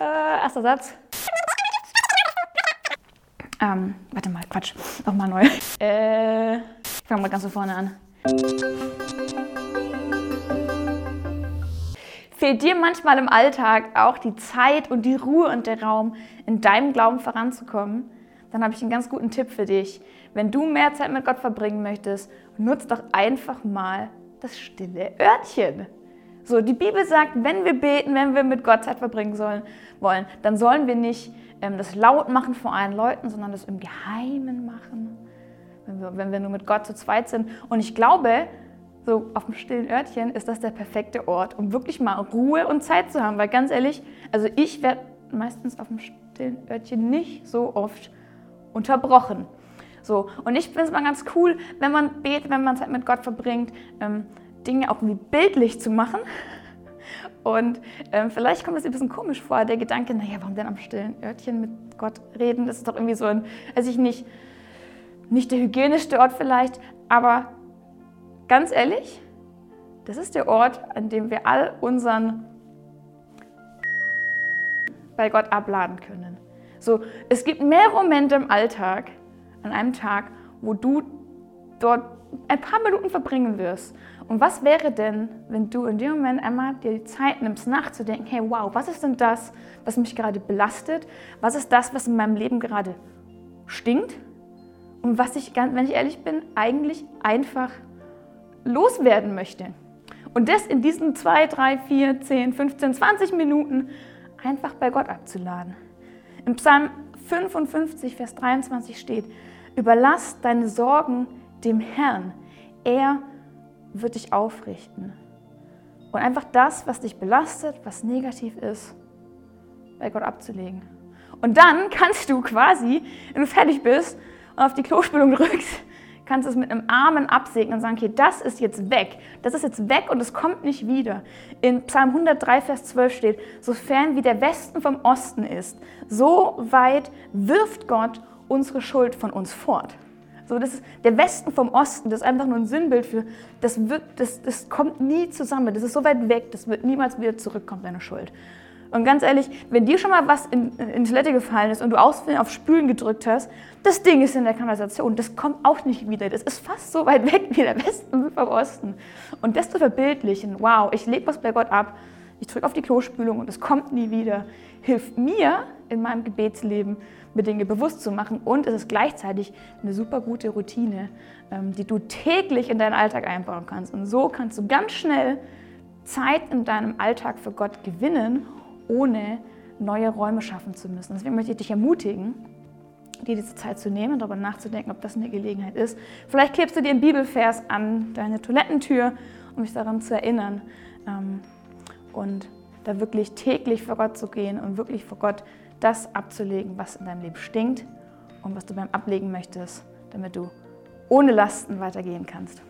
Äh, erster Satz. Ähm, warte mal, Quatsch. Nochmal neu. Äh, ich fange mal ganz von vorne an. Fehlt dir manchmal im Alltag auch die Zeit und die Ruhe und der Raum, in deinem Glauben voranzukommen? Dann habe ich einen ganz guten Tipp für dich. Wenn du mehr Zeit mit Gott verbringen möchtest, nutz doch einfach mal das stille Örtchen. So, die Bibel sagt, wenn wir beten, wenn wir mit Gott Zeit verbringen sollen, wollen, dann sollen wir nicht ähm, das laut machen vor allen Leuten, sondern das im Geheimen machen, wenn wir, wenn wir nur mit Gott zu zweit sind. Und ich glaube, so auf dem stillen Örtchen ist das der perfekte Ort, um wirklich mal Ruhe und Zeit zu haben. Weil ganz ehrlich, also ich werde meistens auf dem stillen Örtchen nicht so oft unterbrochen. So, und ich finde es mal ganz cool, wenn man betet, wenn man Zeit mit Gott verbringt, ähm, Dinge auch irgendwie bildlich zu machen. Und ähm, vielleicht kommt es ein bisschen komisch vor, der Gedanke, naja, warum denn am stillen Örtchen mit Gott reden? Das ist doch irgendwie so ein, weiß ich nicht, nicht der hygienischste Ort vielleicht, aber ganz ehrlich, das ist der Ort, an dem wir all unseren bei Gott abladen können. So, es gibt mehr Momente im Alltag, an einem Tag, wo du dort ein paar Minuten verbringen wirst. Und was wäre denn, wenn du in dem Moment einmal dir die Zeit nimmst, nachzudenken, hey, wow, was ist denn das, was mich gerade belastet? Was ist das, was in meinem Leben gerade stinkt? Und was ich, wenn ich ehrlich bin, eigentlich einfach loswerden möchte. Und das in diesen zwei, drei, vier, zehn, 15, 20 Minuten einfach bei Gott abzuladen. Im Psalm 55, Vers 23 steht, überlass deine Sorgen dem Herrn. Er wird dich aufrichten. Und einfach das, was dich belastet, was negativ ist, bei Gott abzulegen. Und dann kannst du quasi, wenn du fertig bist und auf die Klospülung drückst, kannst du es mit einem Armen absegnen und sagen, okay, das ist jetzt weg. Das ist jetzt weg und es kommt nicht wieder. In Psalm 103, Vers 12 steht, sofern wie der Westen vom Osten ist, so weit wirft Gott unsere Schuld von uns fort. So, das ist der Westen vom Osten, das ist einfach nur ein Sinnbild für, das, wird, das, das kommt nie zusammen, das ist so weit weg, das wird niemals wieder zurückkommen, deine Schuld. Und ganz ehrlich, wenn dir schon mal was in, in die Toilette gefallen ist und du auf Spülen gedrückt hast, das Ding ist in der Kanalisation, das kommt auch nicht wieder. Das ist fast so weit weg wie der Westen vom Osten. Und das zu verbildlichen, wow, ich lege was bei Gott ab, ich drücke auf die Klospülung und es kommt nie wieder, hilft mir in meinem Gebetsleben, mir Dinge bewusst zu machen. Und es ist gleichzeitig eine super gute Routine, ähm, die du täglich in deinen Alltag einbauen kannst. Und so kannst du ganz schnell Zeit in deinem Alltag für Gott gewinnen ohne neue Räume schaffen zu müssen. Deswegen möchte ich dich ermutigen, dir diese Zeit zu nehmen, darüber nachzudenken, ob das eine Gelegenheit ist. Vielleicht klebst du dir einen Bibelvers an deine Toilettentür, um dich daran zu erinnern. Und da wirklich täglich vor Gott zu gehen und wirklich vor Gott das abzulegen, was in deinem Leben stinkt und was du beim Ablegen möchtest, damit du ohne Lasten weitergehen kannst.